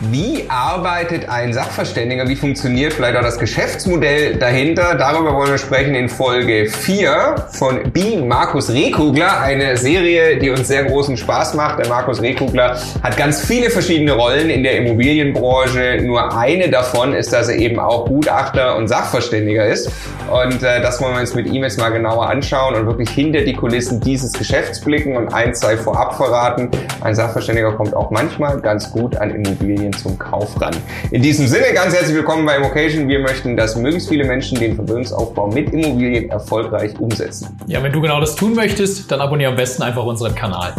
Wie arbeitet ein Sachverständiger? Wie funktioniert vielleicht auch das Geschäftsmodell dahinter? Darüber wollen wir sprechen in Folge 4 von Being Markus Rehkugler, eine Serie, die uns sehr großen Spaß macht. Der Markus Rehkugler hat ganz viele verschiedene Rollen in der Immobilienbranche. Nur eine davon ist, dass er eben auch Gutachter und Sachverständiger ist. Und äh, das wollen wir uns mit ihm jetzt mal genauer anschauen und wirklich hinter die Kulissen dieses Geschäfts blicken und eins sei vorab verraten. Ein Sachverständiger kommt auch manchmal ganz gut an Immobilien Immobilien zum Kauf ran. In diesem Sinne ganz herzlich willkommen bei Immocation. Wir möchten, dass möglichst viele Menschen den Vermögensaufbau mit Immobilien erfolgreich umsetzen. Ja, wenn du genau das tun möchtest, dann abonniere am besten einfach unseren Kanal.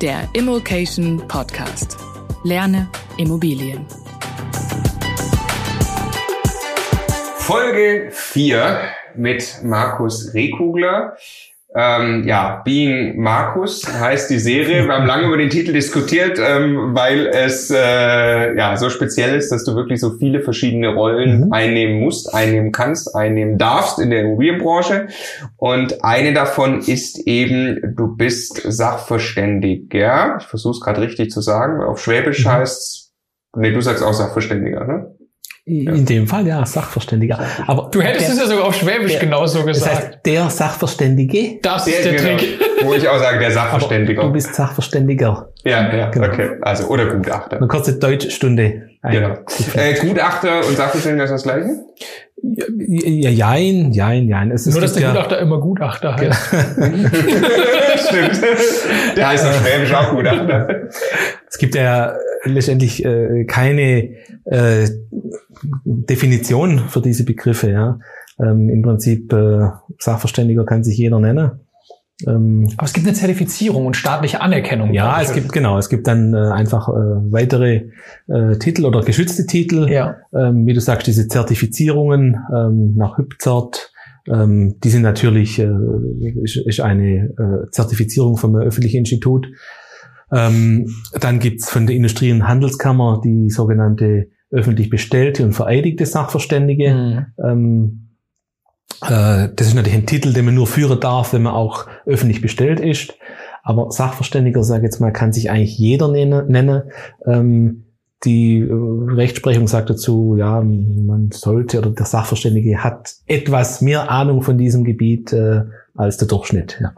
Der Immocation Podcast. Lerne Immobilien. Folge 4 mit Markus Rehkugler. Ähm, ja, Being Markus heißt die Serie. Wir haben lange über den Titel diskutiert, ähm, weil es äh, ja so speziell ist, dass du wirklich so viele verschiedene Rollen mhm. einnehmen musst, einnehmen kannst, einnehmen darfst in der Immobilienbranche. Und eine davon ist eben, du bist Sachverständiger. Ich versuche es gerade richtig zu sagen. Auf Schwäbisch mhm. heißt nee, du sagst auch Sachverständiger, ne? In dem Fall, ja, Sachverständiger. Aber du hättest der, es ja sogar auf Schwäbisch der, genauso gesagt. Das heißt, der Sachverständige. Das ist der, der Trick. Wo ich auch sage, der Sachverständiger. Aber du bist Sachverständiger. Ja, ja, genau. okay. Also, oder Gutachter. Eine kurze Deutschstunde. Genau. Äh, Gutachter und Sachverständiger ist das Gleiche? Ja, jein, jein, jein. Es, Nur, dass der ja, Gutachter immer Gutachter heißt. Stimmt. Der heißt auf Schwäbisch auch Gutachter. Es gibt ja letztendlich äh, keine äh, Definition für diese Begriffe. Ja. Ähm, Im Prinzip äh, Sachverständiger kann sich jeder nennen. Ähm, Aber es gibt eine Zertifizierung und staatliche Anerkennung. Ja, es gibt genau, es gibt dann äh, einfach äh, weitere äh, Titel oder geschützte Titel. Ja. Ähm, wie du sagst, diese Zertifizierungen ähm, nach HÜBZERT, ähm, die sind natürlich äh, ist, ist eine äh, Zertifizierung vom öffentlichen Institut. Ähm, dann gibt's von der Industrie- und Handelskammer die sogenannte öffentlich bestellte und vereidigte Sachverständige. Mhm. Ähm, äh, das ist natürlich ein Titel, den man nur führen darf, wenn man auch öffentlich bestellt ist. Aber Sachverständiger, sage jetzt mal, kann sich eigentlich jeder nennen. Ähm, die äh, Rechtsprechung sagt dazu, ja, man sollte oder der Sachverständige hat etwas mehr Ahnung von diesem Gebiet äh, als der Durchschnitt. Ja.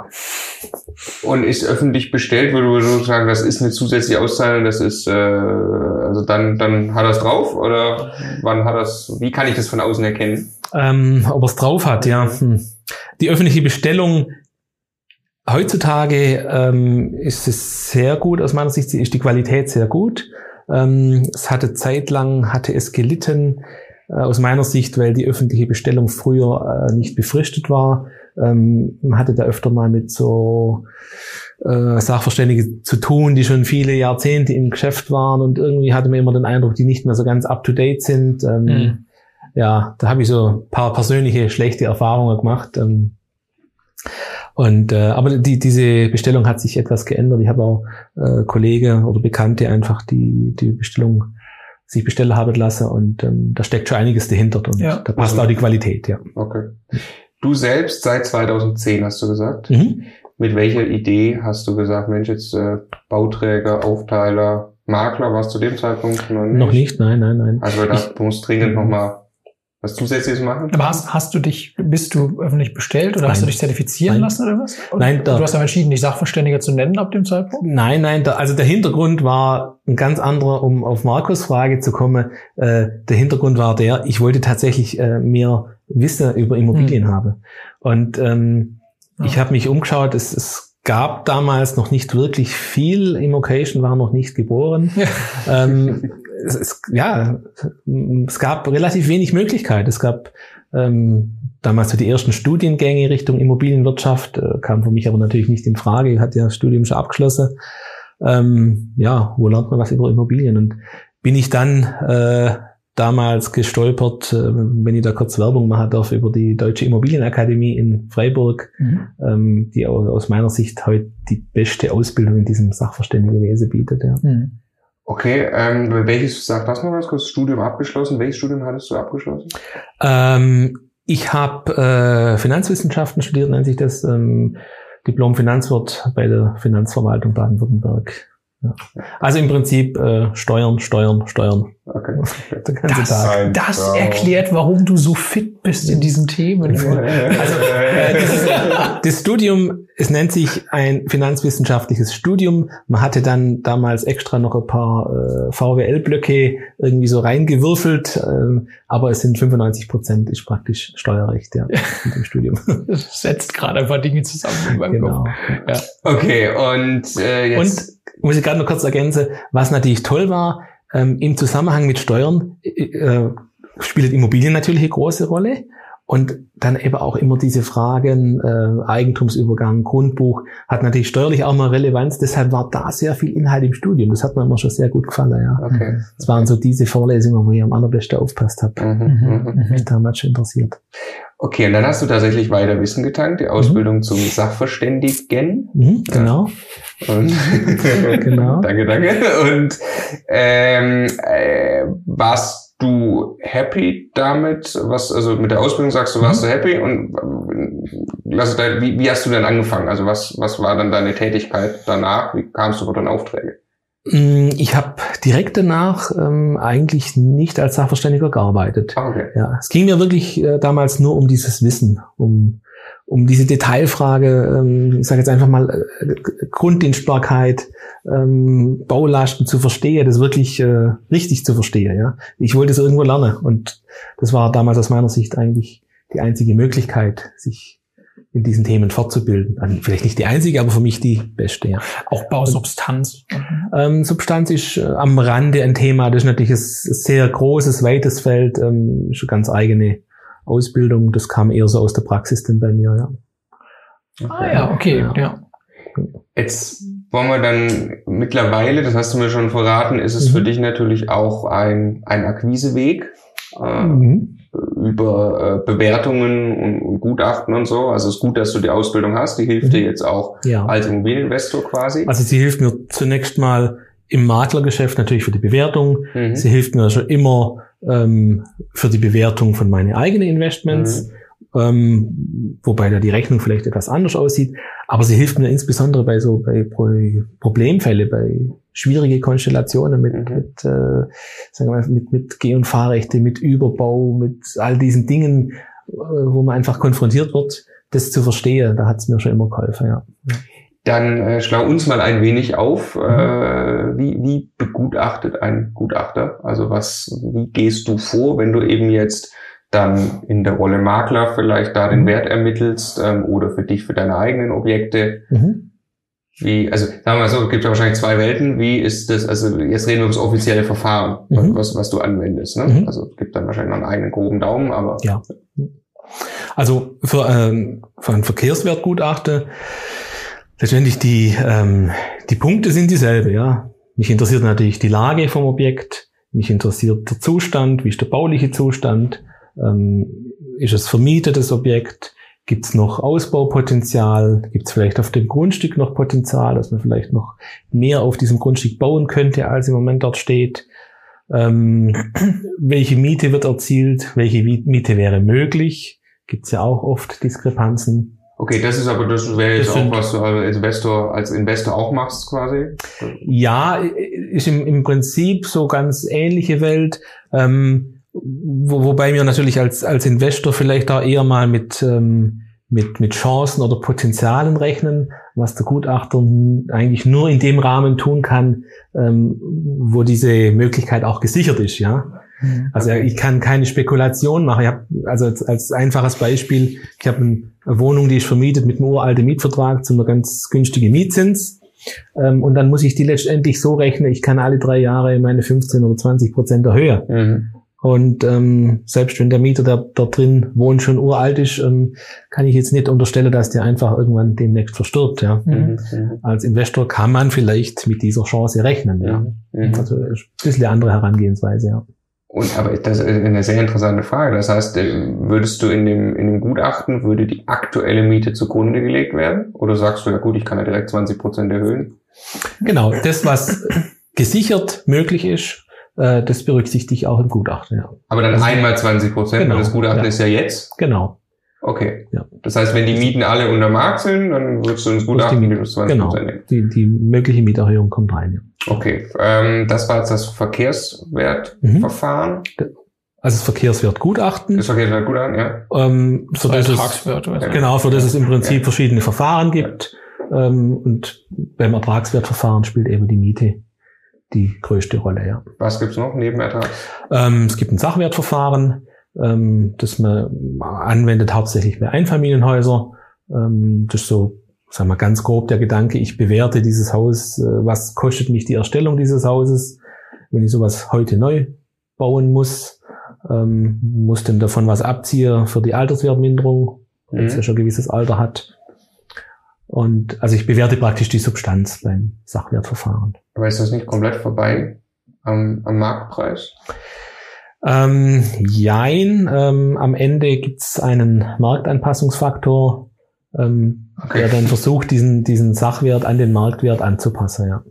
Und ist öffentlich bestellt, würde du sagen, das ist eine zusätzliche Auszahlung, das ist äh, also dann dann hat er es drauf oder wann hat es? Wie kann ich das von außen erkennen? Ähm, ob er es drauf hat, ja. Hm. Die öffentliche Bestellung heutzutage ähm, ist es sehr gut aus meiner Sicht ist die Qualität sehr gut. Ähm, es hatte zeitlang hatte es gelitten äh, aus meiner Sicht, weil die öffentliche Bestellung früher äh, nicht befristet war ähm, man hatte da öfter mal mit so äh, Sachverständigen zu tun, die schon viele Jahrzehnte im Geschäft waren und irgendwie hatte man immer den Eindruck, die nicht mehr so ganz up to date sind. Ähm, mhm. Ja, da habe ich so ein paar persönliche schlechte Erfahrungen gemacht. Ähm, und äh, aber die, diese Bestellung hat sich etwas geändert. Ich habe auch äh, Kollegen oder Bekannte einfach die die Bestellung sich bestellen haben lassen und ähm, da steckt schon einiges dahinter und ja. da passt auch die Qualität, ja. Okay. Du selbst seit 2010 hast du gesagt. Mhm. Mit welcher Idee hast du gesagt, Mensch, jetzt äh, Bauträger, Aufteiler, Makler, warst du zu dem Zeitpunkt noch nicht? Noch nicht, nein, nein, nein. Also da, du musst dringend nochmal was zusätzliches machen? Aber hast, hast du dich, bist du öffentlich bestellt oder nein. hast du dich zertifizieren nein. lassen oder was? Oder nein, da, du hast aber entschieden, dich Sachverständiger zu nennen ab dem Zeitpunkt? Nein, nein, da, also der Hintergrund war ein ganz anderer, um auf Markus Frage zu kommen. Äh, der Hintergrund war der, ich wollte tatsächlich äh, mehr Wissen über Immobilien mhm. habe. Und ähm, ja. ich habe mich umgeschaut, es, es gab damals noch nicht wirklich viel, Immocation war noch nicht geboren. Ja. Ähm, es, es, ja, es gab relativ wenig Möglichkeit. Es gab ähm, damals so die ersten Studiengänge Richtung Immobilienwirtschaft, äh, kam für mich aber natürlich nicht in Frage. Ich hatte ja das Studium schon abgeschlossen. Ähm, ja, wo lernt man was über Immobilien? Und bin ich dann äh, damals gestolpert, äh, wenn ich da kurz Werbung machen darf, über die Deutsche Immobilienakademie in Freiburg, mhm. ähm, die aus meiner Sicht heute die beste Ausbildung in diesem Sachverständigewesen bietet. Ja. Mhm. Okay, ähm, welches, sag das mal ganz kurz, Studium abgeschlossen. Welches Studium hattest du abgeschlossen? Ähm, ich habe äh, Finanzwissenschaften studiert, nennt sich das, ähm, Diplom Finanzwirt bei der Finanzverwaltung Baden-Württemberg. Ja. Also im Prinzip äh, Steuern, Steuern, Steuern. Okay. Der ganze Das, Tag. Das erklärt, warum du so fit bist in diesen Themen. Also äh, dieses, das Studium, es nennt sich ein finanzwissenschaftliches Studium. Man hatte dann damals extra noch ein paar äh, VWL-Blöcke irgendwie so reingewürfelt, ähm, aber es sind 95 Prozent ist praktisch Steuerrecht ja, in dem Studium. Das setzt gerade ein paar Dinge zusammen in meinem genau. Kopf. Okay, und äh, jetzt. Und muss ich gerade noch kurz ergänzen, was natürlich toll war, ähm, im Zusammenhang mit Steuern äh, spielt Immobilien natürlich eine große Rolle. Und dann eben auch immer diese Fragen, äh, Eigentumsübergang, Grundbuch, hat natürlich steuerlich auch mal Relevanz. Deshalb war da sehr viel Inhalt im Studium. Das hat mir immer schon sehr gut gefallen. Ja. okay. Das waren so diese Vorlesungen, wo ich am allerbesten aufpasst habe. Mhm, mhm. Mich damals schon interessiert. Okay, und dann hast du tatsächlich weiter Wissen getankt, die Ausbildung zum Sachverständigen. Mhm, genau. Und Genau. danke, danke. Und ähm, äh, warst du happy damit? Was, also mit der Ausbildung sagst du, warst du happy? Und lass da, wie, wie hast du denn angefangen? Also was, was war dann deine Tätigkeit danach? Wie kamst du über deine Aufträge? Mm, Ich habe direkt danach ähm, eigentlich nicht als Sachverständiger gearbeitet. Ah, okay. Ja, es ging mir wirklich äh, damals nur um dieses Wissen, um, um diese Detailfrage, ähm, ich sage jetzt einfach mal äh, Grunddienstbarkeit, ähm, Baulasten zu verstehen, das wirklich äh, richtig zu verstehen. Ja, ich wollte es irgendwo lernen und das war damals aus meiner Sicht eigentlich die einzige Möglichkeit, sich in diesen Themen fortzubilden. Also vielleicht nicht die einzige, aber für mich die beste. Ja. Auch Bausubstanz. Ähm, Substanz ist äh, am Rande ein Thema. Das ist natürlich ein sehr großes, weites Feld. Ähm, eine ganz eigene Ausbildung. Das kam eher so aus der Praxis dann bei mir. Ja. Ah ja, okay. Ja. Ja. Jetzt wollen wir dann mittlerweile, das hast du mir schon verraten, ist es Mhm. für dich natürlich auch ein, ein Akquiseweg. Äh, Mhm. über äh, Bewertungen und, und Gutachten und so. Also es ist gut, dass du die Ausbildung hast. Die hilft Mhm. dir jetzt auch ja. als Immobilieninvestor quasi. Also sie hilft mir zunächst mal im Maklergeschäft natürlich für die Bewertung. Mhm. Sie hilft mir schon immer ähm, für die Bewertung von meinen eigenen Investments. ähm, wobei da die Rechnung vielleicht etwas anders aussieht. Aber sie hilft mir insbesondere bei so bei Pro Problemfälle, bei schwierige Konstellationen mit, Mhm. mit, äh, sagen wir mal, mit, mit Geh- und Fahrrechte, mit Überbau, mit all diesen Dingen, äh, wo man einfach konfrontiert wird, das zu verstehen. Da hat es mir schon immer geholfen, ja. Dann äh, schlau uns mal ein wenig auf. Mhm. Äh, wie, wie begutachtet ein Gutachter? Also was, wie gehst du vor, wenn du eben jetzt dann in der Rolle Makler vielleicht da den Mhm. Wert ermittelst ähm, oder für dich, für deine eigenen Objekte? Mhm. Wie, also sagen wir mal so, es gibt ja wahrscheinlich zwei Welten. Wie ist das, also jetzt reden wir über das offizielle Verfahren, Mhm. was, was du anwendest. Ne? Mhm. Also es gibt dann wahrscheinlich noch einen eigenen groben Daumen, aber Ja. Also für, ähm, für ein Verkehrswertgutachten letztendlich die, ähm, die Punkte sind dieselbe, ja. Mich interessiert natürlich die Lage vom Objekt, mich interessiert der Zustand, wie ist der bauliche Zustand, ähm, ist es vermietetes Objekt, gibt es noch Ausbaupotenzial, gibt es vielleicht auf dem Grundstück noch Potenzial, dass man vielleicht noch mehr auf diesem Grundstück bauen könnte, als im Moment dort steht. Ähm, welche Miete wird erzielt? Welche Miete wäre möglich? Gibt es ja auch oft Diskrepanzen. Okay, das ist aber, das wäre jetzt Das auch, was du als Investor, als Investor auch machst quasi. Ja, ist im, im Prinzip so ganz ähnliche Welt, ähm, wo, wobei wir natürlich als, als Investor vielleicht da eher mal mit, ähm, mit, mit Chancen oder Potenzialen rechnen, was der Gutachter eigentlich nur in dem Rahmen tun kann, ähm, wo diese Möglichkeit auch gesichert ist, ja. Also ich kann keine Spekulation machen. Ich hab, also als, als einfaches Beispiel, ich habe eine Wohnung, die ist vermietet mit einem uralten Mietvertrag zu einer ganz günstigen Mietzins. Ähm, und dann muss ich die letztendlich so rechnen, ich kann alle drei Jahre meine 15 oder 20 Prozent erhöhen. Mhm. Und ähm, selbst wenn der Mieter, der dort drin wohnt, schon uralt ist, ähm, kann ich jetzt nicht unterstellen, dass der einfach irgendwann demnächst verstirbt. Ja. Mhm. Mhm. Als Investor kann man vielleicht mit dieser Chance rechnen. Ja. Mhm. Also ist ein bisschen eine andere Herangehensweise. Ja. Und aber das ist eine sehr interessante Frage. Das heißt, äh, würdest du in dem, in dem Gutachten, würde die aktuelle Miete zugrunde gelegt werden? Oder sagst du, ja gut, ich kann ja direkt 20 Prozent erhöhen? Genau, das, was gesichert möglich ist, äh, das berücksichtige ich auch im Gutachten. Ja. Aber dann Also- einmal 20 Prozent, Genau, weil das Gutachten ja. ist ja jetzt. Genau, Okay. Ja. Das heißt, wenn die Mieten alle unter Markt sind, dann würdest du ins Gutachten minus 20 genau. Prozent nehmen. Die, die mögliche Mieterhöhung kommt rein. Ja. Okay, ähm, das war jetzt das Verkehrswertverfahren. Also das Verkehrswertgutachten. Das Verkehrswertgutachten, ja. Ähm, für das es, Ertragswert oder so. genau, für das es im Prinzip verschiedene Verfahren gibt. Ähm, und beim Ertragswertverfahren spielt eben die Miete die größte Rolle, ja. Was gibt's noch neben Ertrag? Ähm, es gibt ein Sachwertverfahren, ähm, das man anwendet hauptsächlich bei Einfamilienhäusern. Ähm, das ist so, sagen wir ganz grob der Gedanke, ich bewerte dieses Haus, äh, was kostet mich die Erstellung dieses Hauses, wenn ich sowas heute neu bauen muss, ähm, muss denn davon was abziehen für die Alterswertminderung, wenn es Mhm. ja schon ein gewisses Alter hat. Und also ich bewerte praktisch die Substanz beim Sachwertverfahren. Aber ist das nicht komplett vorbei am, am Marktpreis? Ähm, jein, ähm, am Ende gibt's einen Marktanpassungsfaktor, ähm, Okay. der dann versucht, diesen, diesen Sachwert an den Marktwert anzupassen, ja.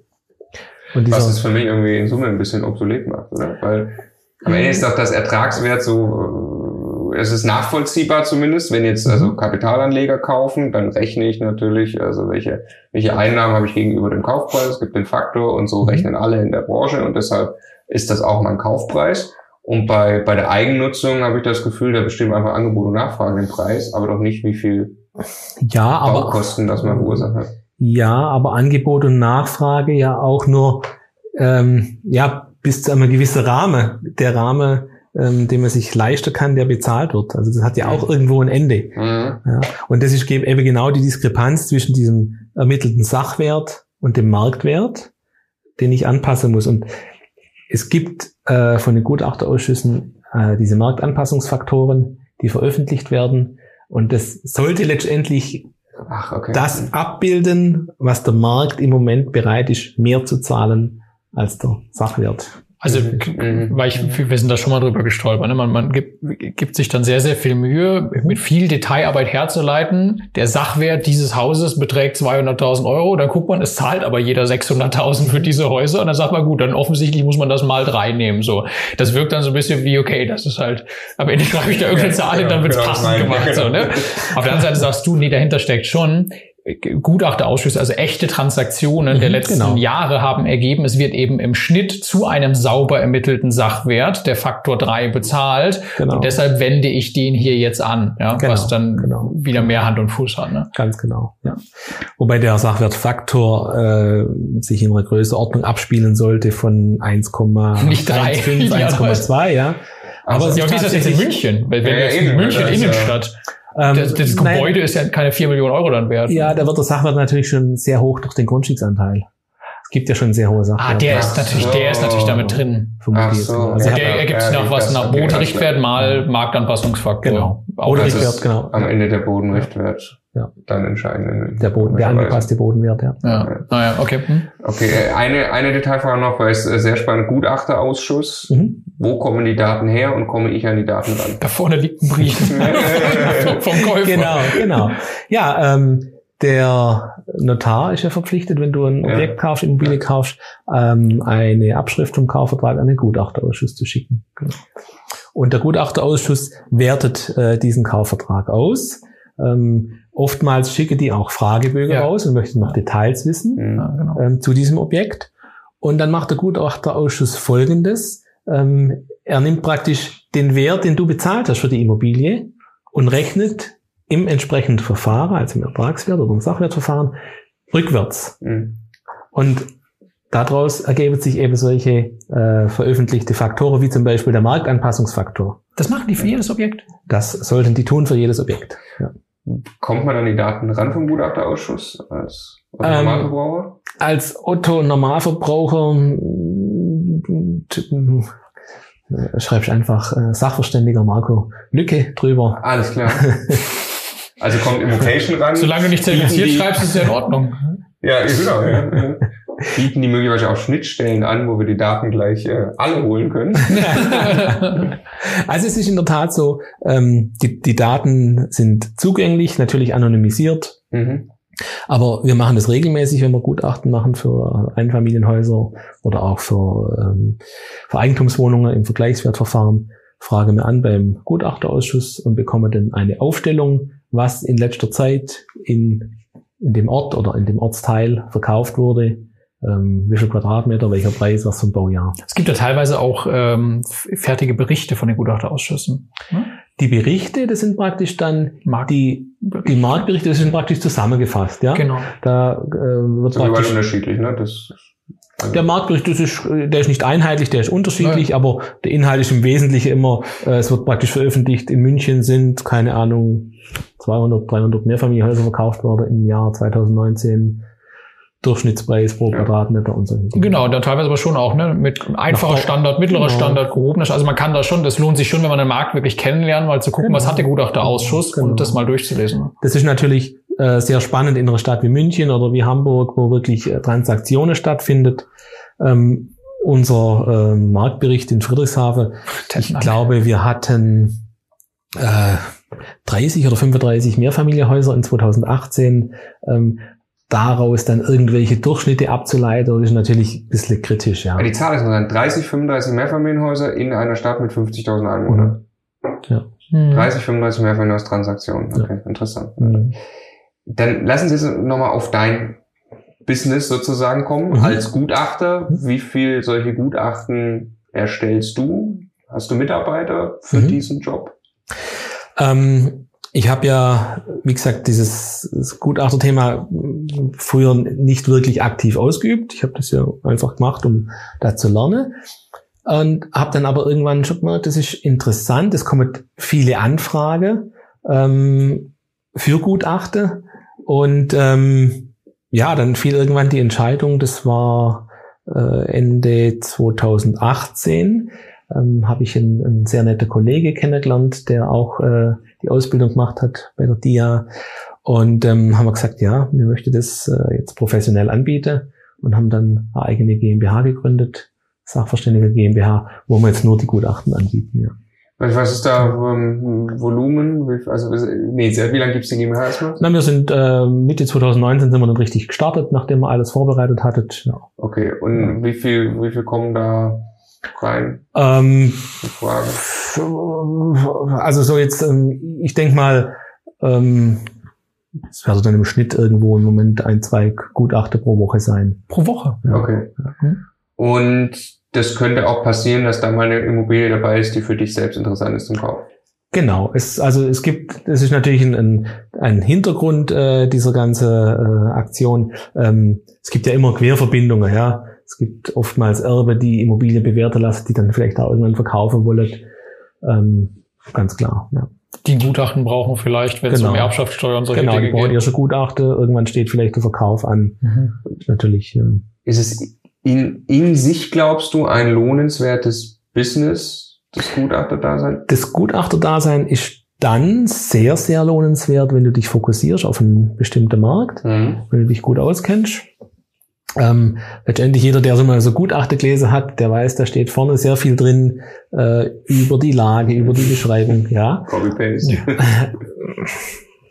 Und Was es dieser, für mich irgendwie in Summe ein bisschen obsolet macht, oder? Weil am Ende ist doch das Ertragswert so, äh, es ist nachvollziehbar zumindest, wenn jetzt also Kapitalanleger kaufen, dann rechne ich natürlich, also welche, welche Einnahmen habe ich gegenüber dem Kaufpreis, es gibt den Faktor und so Mhm. rechnen alle in der Branche und deshalb ist das auch mein Kaufpreis. Und bei, bei der Eigennutzung habe ich das Gefühl, da bestimmen einfach Angebot und Nachfrage den Preis, aber doch nicht, wie viel ja, aber, Baukosten das man verursacht hat. ja, aber Angebot und Nachfrage ja auch nur, ähm, ja, bis zu einem gewissen Rahmen. Der Rahmen, ähm, den man sich leisten kann, der bezahlt wird. Also das hat ja auch irgendwo ein Ende. Mhm. Ja, und das ist eben genau die Diskrepanz zwischen diesem ermittelten Sachwert und dem Marktwert, den ich anpassen muss. Und es gibt äh, von den Gutachterausschüssen äh, diese Marktanpassungsfaktoren, die veröffentlicht werden. Und das sollte letztendlich Ach, okay. das abbilden, was der Markt im Moment bereit ist, mehr zu zahlen als der Sachwert. Also, Mhm. weil ich, wir sind da schon mal drüber gestolpert. Ne? Man, man gibt, gibt sich dann sehr, sehr viel Mühe, mit viel Detailarbeit herzuleiten. Der Sachwert dieses Hauses beträgt 200.000 Euro. Dann guckt man, es zahlt aber jeder 600.000 für diese Häuser. Und dann sagt man, gut, dann offensichtlich muss man das mal drei nehmen. So, das wirkt dann so ein bisschen wie, okay, das ist halt, am Ende schreibe ich da irgendeine Zahl hin, dann wird's Genau, passend genau, gemacht. So, ne? Auf der anderen Seite sagst du, nee, dahinter steckt schon Gutachterausschüsse, also echte Transaktionen der Mhm, letzten genau. Jahre haben ergeben, es wird eben im Schnitt zu einem sauber ermittelten Sachwert, der Faktor 3 bezahlt. Genau. Und deshalb wende ich den hier jetzt an, ja, Genau, was dann genau. wieder mehr Hand und Fuß hat. Ne? Ganz genau, ja. Wobei der Sachwertfaktor äh, sich in einer Größenordnung abspielen sollte von 1,15, Nicht drei. 1,2, ja. Aber es Ja, aber wie ist das jetzt in München? Weil wenn Ja, ja, jetzt in eben, München ja- Innenstadt, Ähm, das, das nein, Gebäude ist ja keine 4 Millionen Euro dann wert. Ja, da wird der Sachwert natürlich schon sehr hoch durch den Grundstücksanteil. Es gibt ja schon sehr hohe Ah, Sachwerte. der Ach ist natürlich, so. der ist natürlich damit drin. vermute Ach ich jetzt so. Also ja, ich Der hab- ergibt sich ja, nach was nach Bodenrichtwert mal Marktanpassungsfaktor. Genau. Auch Oder das das Richtwert, ist genau. am Ende der Bodenrichtwert Ja. dann entscheidend. Der Boden, der angepasste Bodenwert, ja. Ja, naja, okay. Hm. Okay, äh, eine, eine Detailfrage noch, weil es äh, sehr spannend, Gutachterausschuss. Mhm. Wo kommen die Daten her und komme ich an die Daten ran? Da vorne liegt ein Brief vom Käufer. Genau, genau. Ja, ähm, der Notar ist ja verpflichtet, wenn du ein Ja. Objekt kaufst, Immobilie kaufst, ähm, eine Abschrift vom Kaufvertrag an den Gutachterausschuss zu schicken. Genau. Und der Gutachterausschuss wertet äh, diesen Kaufvertrag aus. Ähm, oftmals schicke die auch Fragebögen Ja. raus und möchten noch Details wissen. Ja, genau. ähm, zu diesem Objekt. Und dann macht der Gutachterausschuss Folgendes. Ähm, er nimmt praktisch den Wert, den du bezahlt hast für die Immobilie und rechnet im entsprechenden Verfahren, also im Ertragswert oder im Sachwertverfahren, rückwärts. Hm. Und daraus ergeben sich eben solche äh, veröffentlichte Faktoren, wie zum Beispiel der Marktanpassungsfaktor. Das machen die für jedes Objekt. Das sollten die tun für jedes Objekt. Ja. Kommt man an die Daten ran vom Gutachterausschuss als, als Ähm, Normalverbraucher? als Otto Normalverbraucher t- äh, schreibst einfach äh, Sachverständiger Marco Lücke drüber. Alles klar. Also kommt Immocation ran. Solange du nicht zertifiziert Die- schreibst, ist es ja in Ordnung. Ja, genau. Ja. ja. Bieten die möglicherweise auch Schnittstellen an, wo wir die Daten gleich äh, alle holen können. Also es ist in der Tat so, ähm, die, die Daten sind zugänglich, natürlich anonymisiert, Mhm. aber wir machen das regelmäßig, wenn wir Gutachten machen für Einfamilienhäuser oder auch für, ähm, für Eigentumswohnungen im Vergleichswertverfahren. Fragen wir an beim Gutachterausschuss und bekommen dann eine Aufstellung, was in letzter Zeit in, in dem Ort oder in dem Ortsteil verkauft wurde, ähm, wie viel Quadratmeter, welcher Preis, was zum Baujahr. Es gibt ja teilweise auch ähm, fertige Berichte von den Gutachterausschüssen. Ne? Die Berichte, das sind praktisch dann Markt- die, die Marktberichte, das sind praktisch zusammengefasst, ja. Genau. Da äh, wird Das praktisch unterschiedlich, ne? Das, Der Marktbericht, das ist, der ist nicht einheitlich, der ist unterschiedlich, aber der Inhalt ist im Wesentlichen immer, äh, es wird praktisch veröffentlicht, in München sind, keine Ahnung, 200, 300 Mehrfamilienhäuser verkauft worden im Jahr 2019, Durchschnittspreis pro. Quadratmeter und so. Genau, dann teilweise aber schon auch, ne, mit einfacher Standard, mittlerer Genau. Standard, gehobener Also man kann da schon, das lohnt sich schon, wenn man den Markt wirklich kennenlernt, mal zu gucken, Genau. was hat der Gutachterausschuss Genau. und das mal durchzulesen. Das ist natürlich äh, sehr spannend in einer Stadt wie München oder wie Hamburg, wo wirklich äh, Transaktionen stattfindet. Ähm, unser äh, Marktbericht in Friedrichshafen, ich glaube, wir hatten äh, 30 oder 35 Mehrfamilienhäuser in 2018. Ähm, daraus dann irgendwelche Durchschnitte abzuleiten, das ist natürlich ein bisschen kritisch, ja. Ja, die Zahl ist interessant. 30, 35 Mehrfamilienhäuser in einer Stadt mit 50.000 Einwohnern. Hm. 30, 35 Mehrfamilienhaustransaktionen. Okay, interessant. Mhm. Dann lassen Sie jetzt nochmal auf dein Business sozusagen kommen. Mhm. Als Gutachter, wie viel solche Gutachten erstellst du? Hast du Mitarbeiter für Mhm. diesen Job? Ähm, ich habe ja, wie gesagt, dieses Gutachterthema früher nicht wirklich aktiv ausgeübt. Ich habe das ja einfach gemacht, um da zu lernen. Und habe dann aber irgendwann schon gemerkt, das ist interessant. Es kommen viele Anfragen ähm, für Gutachten. Und ähm, ja, dann fiel irgendwann die Entscheidung, das war äh, Ende 2018, ähm, habe ich einen, einen sehr netten Kollege kennengelernt, der auch äh, die Ausbildung gemacht hat bei der DIA. Und ähm, haben wir gesagt, ja, wir möchten das äh, jetzt professionell anbieten und haben dann eine eigene GmbH gegründet, Sachverständige GmbH, wo wir jetzt nur die Gutachten anbieten. Ja. Was ist da ähm, Volumen? Wie- Also, nee, sehr- wie lange gibt's die GmbH erstmal? Na, wir sind äh, Mitte 2019 sind wir dann richtig gestartet, nachdem wir alles vorbereitet hattet. Ja. Okay, und wie viel, wie viel kommen da rein? Ähm, Frage. also so jetzt, ähm, ich denke mal, ähm, es wird dann im Schnitt irgendwo im Moment ein, zwei Gutachten pro Woche sein. Pro Woche. Ja. Okay. Mhm. Und das könnte auch passieren, dass da mal eine Immobilie dabei ist, die für dich selbst interessant ist zum Kauf. Genau, es, also es gibt, es ist natürlich ein, ein, ein Hintergrund äh, dieser ganzen äh, Aktion. Ähm, es gibt ja immer Querverbindungen, ja. Es gibt oftmals Erbe, die Immobilien bewerten lassen, die dann vielleicht auch irgendwann verkaufen wollen. Ähm, ganz klar, ja. Die Gutachten brauchen vielleicht, wenn es Genau. um Erbschaftssteuer und solche Genau, die Dinge brauchen geht. ihr schon Gutachten, irgendwann steht vielleicht der Verkauf an. Mhm. Natürlich, ähm, Ist es in, in sich, glaubst du, ein lohnenswertes Business, das Gutachterdasein? das Gutachterdasein ist dann sehr, sehr lohnenswert, wenn du dich fokussierst auf einen bestimmten Markt. Mhm. wenn du dich gut auskennst. Ähm, letztendlich jeder, der so mal so Gutachte gelesen hat, der weiß, da steht vorne sehr viel drin äh, über die Lage, über die Beschreibung. Ja, Copy-Paste.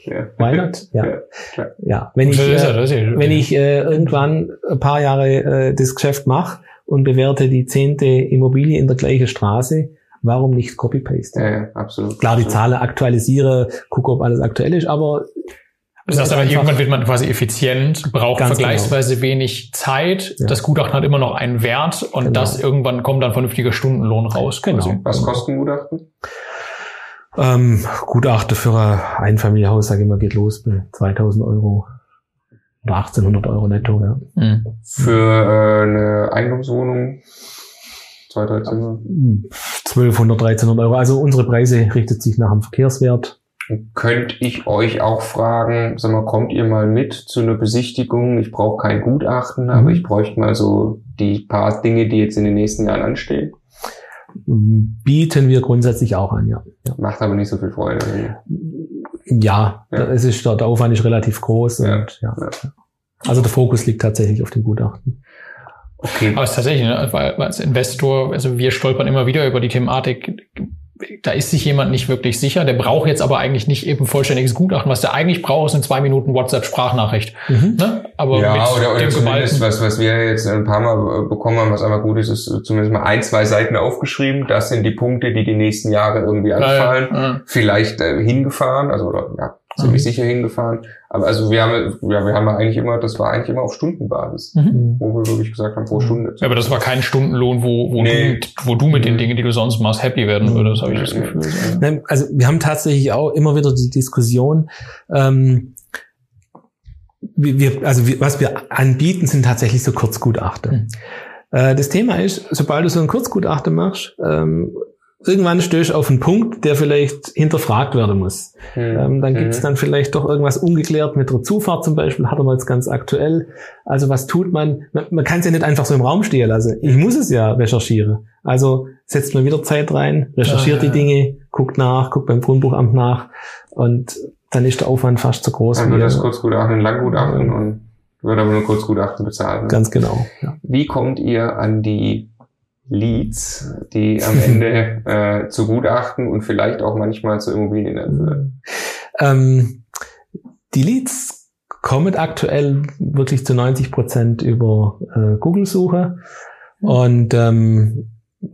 ja. why not? Ja, Ja, klar. ja. Wenn ich, äh, wenn ich äh, irgendwann ein paar Jahre äh, das Geschäft mache und bewerte die zehnte Immobilie in der gleichen Straße, warum nicht Copy-Paste? Ja, ja, absolut. Klar, die Absolut. Zahlen aktualisiere, gucke, ob alles aktuell ist, aber Das heißt aber, irgendwann wird man quasi effizient, braucht Ganz vergleichsweise wenig Zeit. Ja. Das Gutachten hat immer noch einen Wert und Genau. das irgendwann kommt dann vernünftiger Stundenlohn raus. Genau. quasi. Was kosten Gutachten? Ähm, Gutachte für ein Einfamilienhaus, sage ich mal, geht los bei 2000 Euro oder 1800 Euro netto. Ja. Mhm. Für äh, eine Eigentumswohnung? Zwei, drei Zimmer? 1200, 1300 Euro. Also unsere Preise richtet sich nach dem Verkehrswert. Könnte ich euch auch fragen, sag mal, kommt ihr mal mit zu einer Besichtigung? Ich brauche kein Gutachten, aber Mhm. ich bräuchte mal so die paar Dinge, die jetzt in den nächsten Jahren anstehen. Bieten wir grundsätzlich auch an, ja. Ja, Macht aber nicht so viel Freude. ja, Ja. es ist, der, Aufwand ist relativ groß. Ja. Und, ja. Ja. Also der Fokus liegt tatsächlich auf dem Gutachten. Okay. Aber es ist tatsächlich, ne, weil als Investor, also wir stolpern immer wieder über die Thematik, da ist sich jemand nicht wirklich sicher, der braucht jetzt aber eigentlich nicht eben vollständiges Gutachten. Was der eigentlich braucht, ist eine zwei Minuten WhatsApp-Sprachnachricht. Mhm. Ne? Aber ja, mit oder, oder dem zumindest, was, was wir jetzt ein paar Mal äh, bekommen haben, was einfach gut ist, ist zumindest mal ein, zwei Seiten aufgeschrieben. Das sind die Punkte, die die nächsten Jahre irgendwie anfallen. ja, ja. Vielleicht äh, hingefahren, also oder, ja, ziemlich sicher hingefahren. Aber also wir haben, ja, wir haben ja eigentlich immer, das war eigentlich immer auf Stundenbasis, Mhm. wo wir wirklich gesagt haben, pro Stunde. Ja, aber das war kein Stundenlohn, wo, wo, Nee. du, wo du mit den Dingen, die du sonst machst, happy werden würdest, habe ich das Nee. Gefühl. Nein, Also wir haben tatsächlich auch immer wieder die Diskussion, ähm, wir, wir, also wir, was wir anbieten, sind tatsächlich so Kurzgutachten. Mhm. Äh, das Thema ist, sobald du so ein Kurzgutachten machst, ähm, irgendwann stößt auf einen Punkt, der vielleicht hinterfragt werden muss. Ähm, dann gibt's dann vielleicht doch irgendwas ungeklärt mit der Zufahrt zum Beispiel, hat er mal jetzt ganz aktuell. Also was tut man? Man, man kann es ja nicht einfach so im Raum stehen lassen. Ich muss es ja recherchieren. Also setzt man wieder Zeit rein, recherchiert Ja, ja. die Dinge, guckt nach, guckt beim Grundbuchamt nach und dann ist der Aufwand fast so groß Dann wird das Kurzgutachten ein Langgutachten und wird aber nur Kurzgutachten bezahlt. Ne? ganz genau. Ja. Wie kommt ihr an die Leads, die am Ende äh, zu Gutachten und vielleicht auch manchmal zu Immobilien führen? Ähm, die Leads kommen aktuell wirklich zu 90 Prozent über äh, Google-Suche. Und ähm,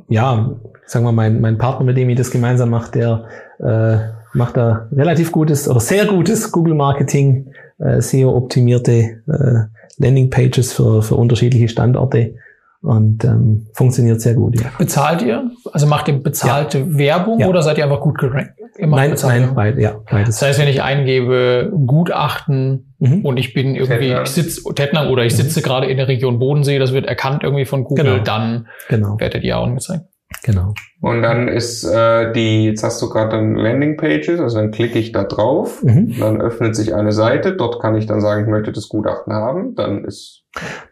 ja, sagen wir, mein, mein Partner, mit dem ich das gemeinsam mache, der äh, macht da relativ gutes oder sehr gutes Google-Marketing, äh, SEO-optimierte äh, Landing-Pages für, für unterschiedliche Standorte und ähm, funktioniert sehr gut. Ja. Bezahlt ihr? Also macht ihr bezahlte Werbung Ja. oder seid ihr einfach gut gerankt? Ihr macht Nein, nein, beid, ja, beides. Das heißt, wenn ich eingebe Gutachten Mhm. und ich bin irgendwie, Tettnang. ich sitze, Tettnang oder ich sitze gerade in der Region Bodensee, das wird erkannt irgendwie von Google, Genau. dann Genau, werdet ihr auch angezeigt. Genau. Und dann ist äh, die, jetzt hast du gerade dann Landingpages, also dann klicke ich da drauf, Mhm. dann öffnet sich eine Seite, dort kann ich dann sagen, ich möchte das Gutachten haben, dann ist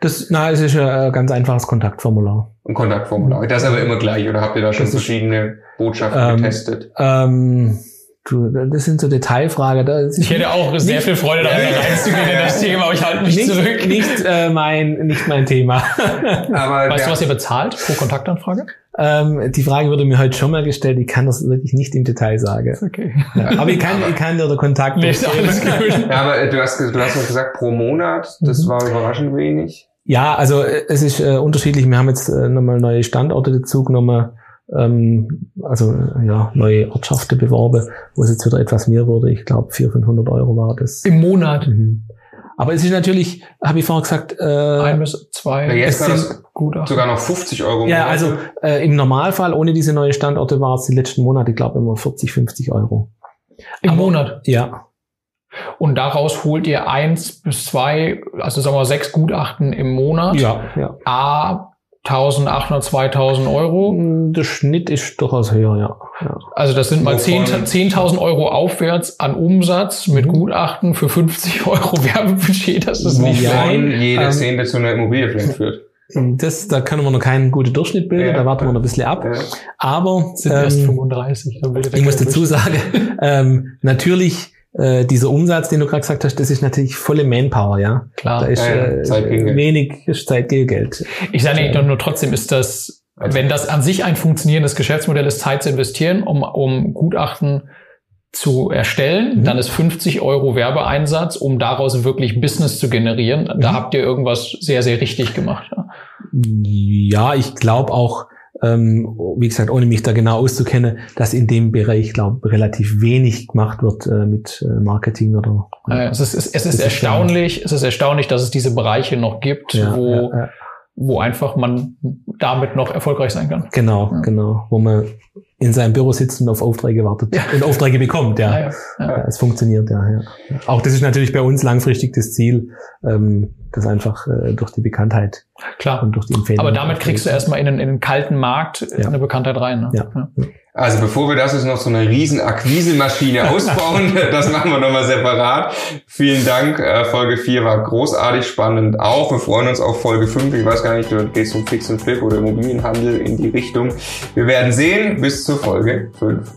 Das, na, es ist ja ein ganz einfaches Kontaktformular. ein Kontaktformular. Das ist aber immer gleich, oder habt ihr da schon Das ist- verschiedene Botschaften Ähm, getestet? Ähm, du, das sind so Detailfragen. Da ist Ich hätte auch sehr viel Freude daran, Ja, reinzugehen in das Thema, aber ich halte mich nicht, zurück. nicht äh, mein nicht mein Thema. Aber Weißt du, was ihr bezahlt pro Kontaktanfrage? Ähm, die Frage wurde mir heute schon mal gestellt. Ich kann das wirklich nicht im Detail sagen. Okay. Ja, aber ich kann, ich kann dir den Kontakt Nee, alles ja, aber äh, du hast, du hast gesagt, pro Monat, das Mhm. war überraschend wenig. Ja, also äh, es ist äh, unterschiedlich. Wir haben jetzt äh, nochmal neue Standorte dazu genommen, ähm, also äh, ja, neue Ortschaften beworben, wo es jetzt wieder etwas mehr wurde. Ich glaube 400, 500 Euro war das. Im Monat. Mhm. Aber es ist natürlich, habe ich vorher gesagt, äh, Ein bis Ja, zwei jetzt war sind sogar noch 50 Euro. Ja, also äh, im Normalfall ohne diese neue Standorte war es die letzten Monate, ich glaube, immer 40, 50 Euro. Im aber- Monat. Ja, Und daraus holt ihr eins bis zwei, also sagen wir sechs Gutachten im Monat. ja, ja. A 1800, 2000 Euro. Der Schnitt ist durchaus höher, ja. ja. Also das sind mal Wovon- 10 10.000 Euro aufwärts an Umsatz mit Mhm. Gutachten für 50 Euro Werbebudget. Das ist nicht. Wovon jede ähm, Zehnte zu einer Immobilie vielleicht führt. Das, da können wir noch keinen guten Durchschnitt bilden, Ja. da warten wir noch ein bisschen ab. Ja. Aber Sind erst ähm, 35. Dann bildet der ich muss dazu sagen, ähm, natürlich äh, dieser Umsatz, den du gerade gesagt hast, das ist natürlich volle Manpower, ja. Da Klar. ist Ja, äh, Zeit wenig ist Zeit gegen Geld. Ich sage nicht, nur trotzdem ist das, Also- wenn das an sich ein funktionierendes Geschäftsmodell ist, Zeit zu investieren, um, um Gutachten zu erstellen, Mhm. dann ist 50 Euro Werbeeinsatz, um daraus wirklich Business zu generieren. Da Mhm. habt ihr irgendwas sehr, sehr richtig gemacht. Ja. Ja, ich glaube auch, ähm, wie gesagt, ohne mich da genau auszukennen, dass in dem Bereich, glaube relativ wenig gemacht wird äh, mit äh, Marketing oder. Äh, Es ist, es ist, es ist erstaunlich, es ist erstaunlich, dass es diese Bereiche noch gibt, Ja, wo, ja, ja. wo einfach man damit noch erfolgreich sein kann. Genau, Ja. genau. Wo man in seinem Büro sitzt und auf Aufträge wartet und Aufträge bekommt, ja. Ja. Ja, es funktioniert, ja, ja. Auch das ist natürlich bei uns langfristig das Ziel, ähm, das einfach äh, durch die Bekanntheit Klar. und durch die Empfehlung. Aber damit kriegst du erstmal in, einen- in einen kalten Markt Ja. eine Bekanntheit rein. Ne? Ja. Also bevor wir das jetzt noch so eine riesen Akquisemaschine ausbauen, das machen wir nochmal separat. Vielen Dank. Äh, Folge 4 war großartig spannend auch. Wir freuen uns auf Folge 5. Ich weiß gar nicht, du gehst um Fix und Flip oder Immobilienhandel in die Richtung. Wir werden sehen. Bis zur Folge 5.